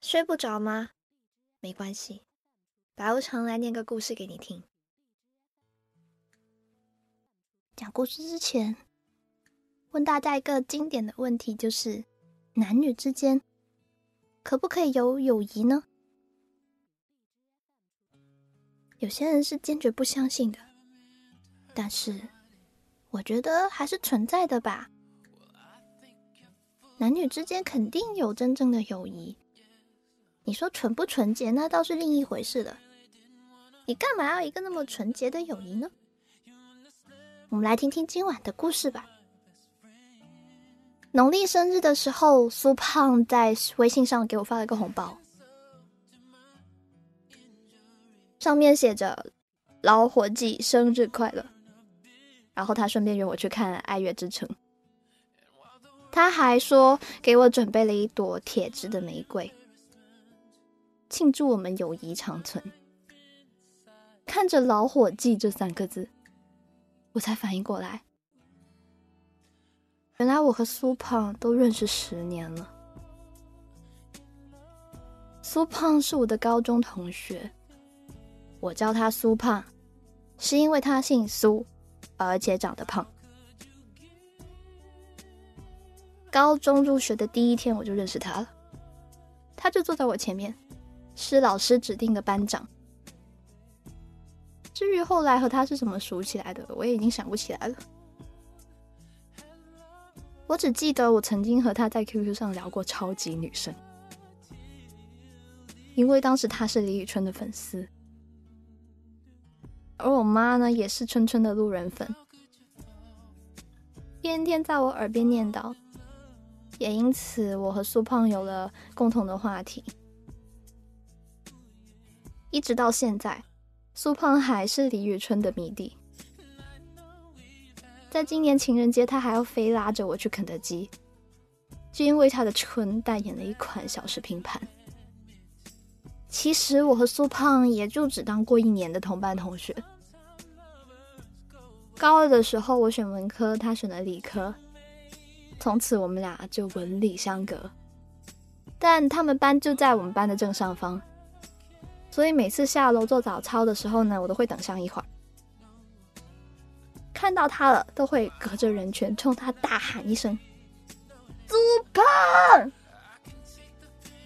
睡不着吗？没关系，白无常来念个故事给你听。讲故事之前，问大家一个经典的问题，就是男女之间可不可以有友谊呢？有些人是坚决不相信的，但是我觉得还是存在的吧。男女之间肯定有真正的友谊。你说纯不纯洁，那倒是另一回事了。你干嘛要一个那么纯洁的友谊呢？我们来听听今晚的故事吧。农历生日的时候，苏胖在微信上给我发了个红包，上面写着“老伙计生日快乐”，然后他顺便约我去看《爱乐之城》，他还说给我准备了一朵铁质的玫瑰。庆祝我们友谊长存。看着“老伙计”这三个字，我才反应过来，原来我和苏胖都认识十年了。苏胖是我的高中同学，我叫他苏胖，是因为他姓苏，而且长得胖。高中入学的第一天，我就认识他了，他就坐在我前面。是老师指定的班长。至于后来和他是怎么熟起来的，我也已经想不起来了。我只记得我曾经和他在 QQ 上聊过超级女生，因为当时他是李宇春的粉丝，而我妈呢也是春春的路人粉，天天在我耳边念叨，也因此我和苏胖有了共同的话题。一直到现在，苏胖还是李宇春的迷弟。在今年情人节，他还要非拉着我去肯德基，就因为他的春代言了一款小食拼盘。其实我和苏胖也就只当过一年的同班同学。高二的时候，我选文科，他选了理科，从此我们俩就文理相隔。但他们班就在我们班的正上方。所以每次下楼做早操的时候呢，我都会等上一会儿。看到他了，都会隔着人群冲他大喊一声“猪胖”，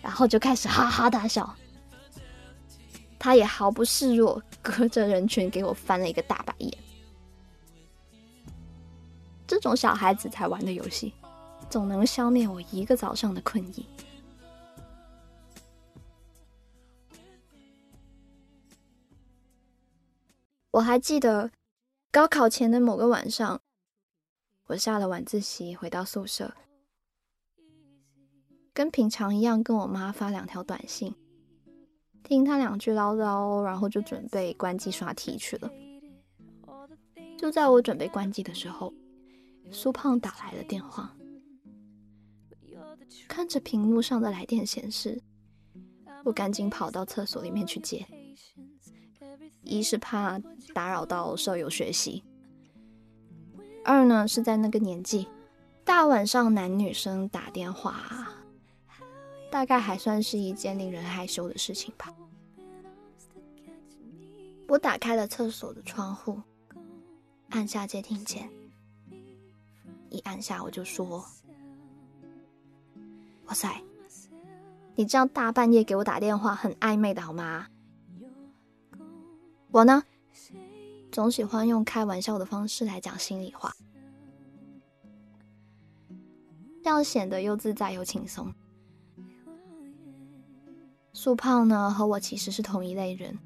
然后就开始哈哈大笑。他也毫不示弱，隔着人群给我翻了一个大白眼。这种小孩子才玩的游戏，总能消灭我一个早上的困意。我还记得高考前的某个晚上，我下了晚自习回到宿舍，跟平常一样跟我妈发两条短信，听她两句唠叨，然后就准备关机刷题去了。就在我准备关机的时候，苏胖打来了电话，看着屏幕上的来电显示，我赶紧跑到厕所里面去接。一是怕打扰到舍友学习，二呢是在那个年纪，大晚上男女生打电话，大概还算是一件令人害羞的事情吧。我打开了厕所的窗户，按下接听键，一按下我就说：“哇塞，你这样大半夜给我打电话，很暧昧的好吗？”我呢，总喜欢用开玩笑的方式来讲心里话，这样显得又自在又轻松。苏胖呢和我其实是同一类人，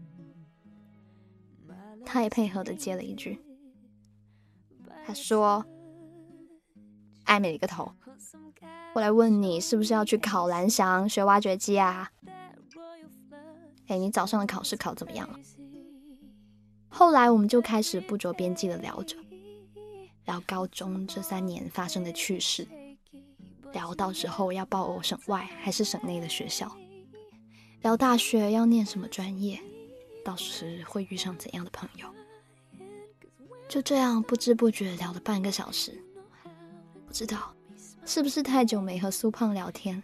他也配合的接了一句，他说：“暧昧一个头，我来问你，是不是要去考蓝翔学挖掘机啊？哎，你早上的考试考怎么样了？”后来我们就开始不着边际的聊着，聊高中这三年发生的趣事，聊到时候要报省外还是省内的学校，聊大学要念什么专业，到时会遇上怎样的朋友。就这样不知不觉聊了半个小时，不知道是不是太久没和苏胖聊天，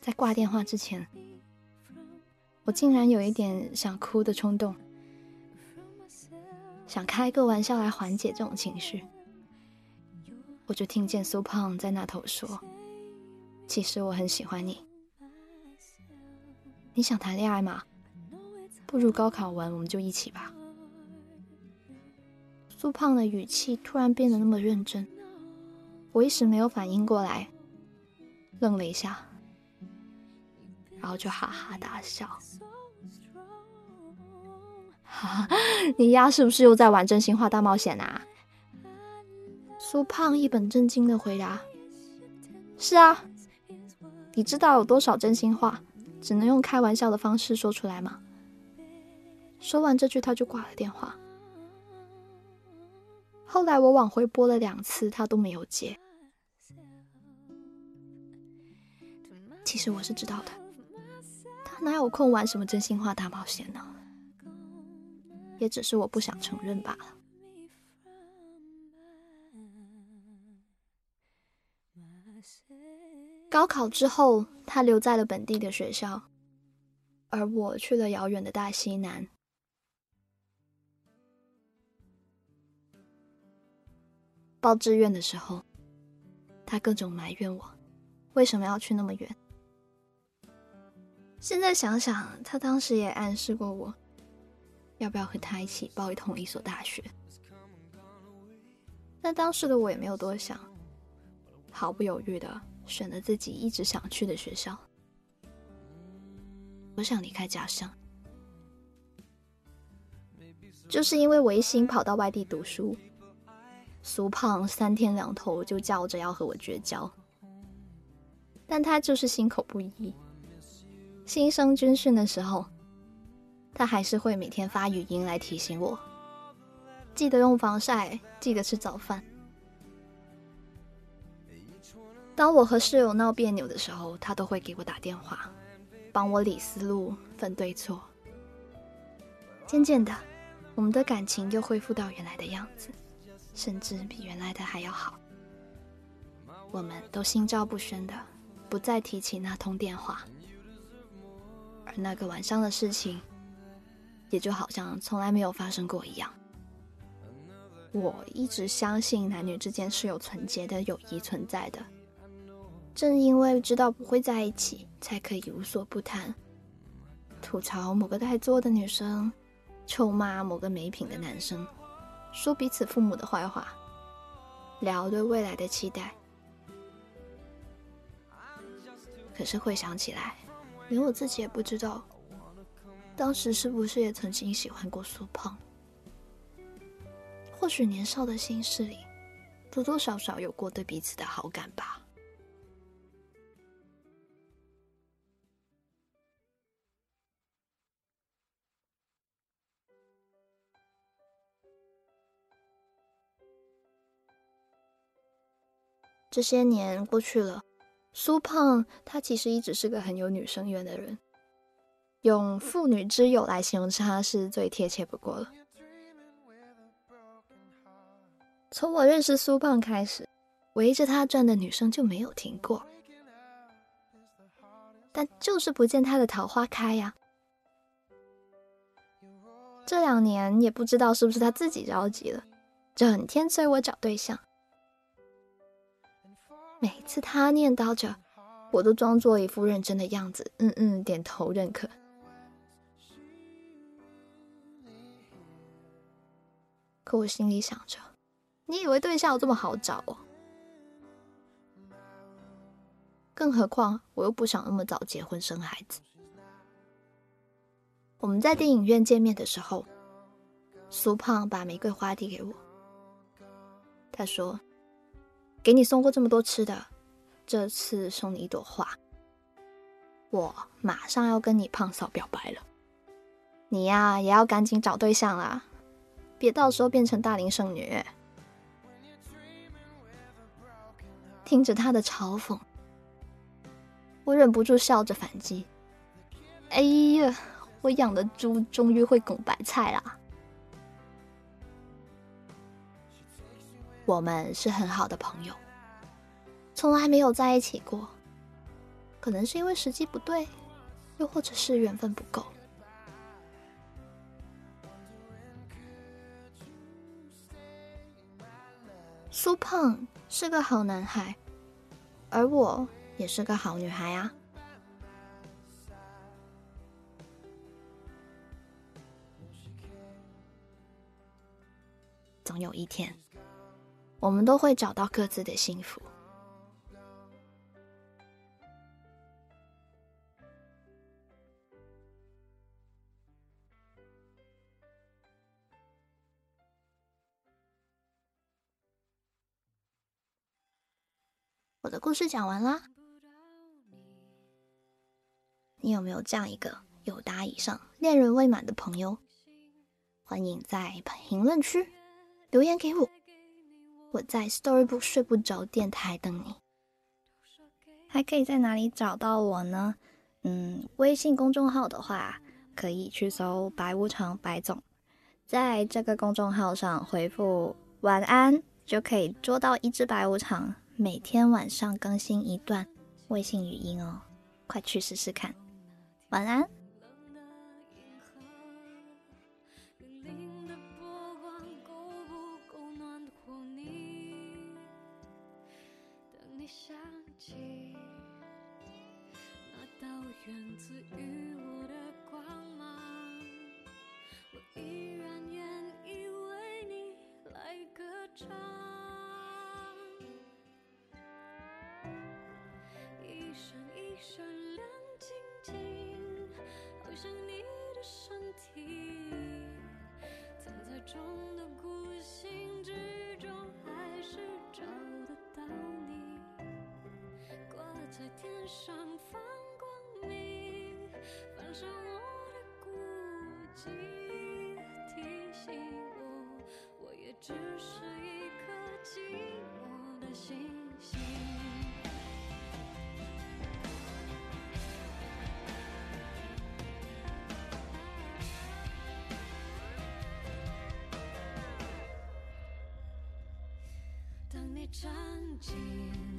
在挂电话之前，我竟然有一点想哭的冲动，想开个玩笑来缓解这种情绪。我就听见苏胖在那头说：“其实我很喜欢你，你想谈恋爱吗？不如高考完我们就一起吧。”苏胖的语气突然变得那么认真，我一时没有反应过来，愣了一下，然后就哈哈大笑。哈哈，你丫是不是又在玩真心话大冒险啊？苏胖一本正经的回答：“是啊，你知道有多少真心话只能用开玩笑的方式说出来吗？”说完这句，他就挂了电话。后来我往回拨了两次，他都没有接。其实我是知道的，他哪有空玩什么真心话大冒险呢？也只是我不想承认罢了。高考之后，他留在了本地的学校，而我去了遥远的大西南。报志愿的时候，他各种埋怨我为什么要去那么远。现在想想，他当时也暗示过我，要不要和他一起报同一所大学。但当时的我也没有多想，毫不犹豫的选了自己一直想去的学校。我想离开家乡，就是因为我一心跑到外地读书。苏胖三天两头就叫着要和我绝交，但他就是心口不一。新生军训的时候，他还是会每天发语音来提醒我，记得用防晒，记得吃早饭。当我和室友闹别扭的时候，他都会给我打电话，帮我理思路、分对错。渐渐的，我们的感情又恢复到原来的样子。甚至比原来的还要好。我们都心照不宣的，不再提起那通电话，而那个晚上的事情，也就好像从来没有发生过一样。我一直相信男女之间是有纯洁的友谊存在的，正因为知道不会在一起，才可以无所不谈，吐槽某个太作的女生，臭骂某个没品的男生。说彼此父母的坏话，聊对未来的期待。可是回想起来，连我自己也不知道，当时是不是也曾经喜欢过苏胖？或许年少的心事里，多多少少有过对彼此的好感吧。这些年过去了，苏胖他其实一直是个很有女生缘的人，用妇女之友来形容他是最贴切不过了。从我认识苏胖开始，围着他转的女生就没有停过，但就是不见他的桃花开呀。这两年也不知道是不是他自己着急了，整天催我找对象。每次他念叨着，我都装作一副认真的样子，嗯嗯，点头认可。可我心里想着，你以为对象有这么好找哦？更何况我又不想那么早结婚生孩子。我们在电影院见面的时候，苏胖把玫瑰花递给我，他说。给你送过这么多吃的，这次送你一朵花。我马上要跟你胖嫂表白了，你呀也要赶紧找对象啦，别到时候变成大龄剩女。听着他的嘲讽，我忍不住笑着反击：“哎呀，我养的猪终于会拱白菜啦！”我们是很好的朋友，从来没有在一起过。可能是因为时机不对，又或者是缘分不够。苏胖是个好男孩，而我也是个好女孩啊。总有一天，我们都会找到各自的幸福。我的故事讲完啦，你有没有这样一个有答以上恋人未满的朋友？欢迎在评论区留言给我，我在 Storybook 睡不着电台等你。还可以在哪里找到我呢？嗯，微信公众号的话，可以去搜“白无常白总”，在这个公众号上回复“晚安”，就可以捉到一只白无常。每天晚上更新一段微信语音哦，快去试试看。晚安。源自于我的光芒。我依然愿意为你来歌唱一闪一闪亮晶晶好像你的身体藏在众多孤星之中还是找得到你挂在天上场景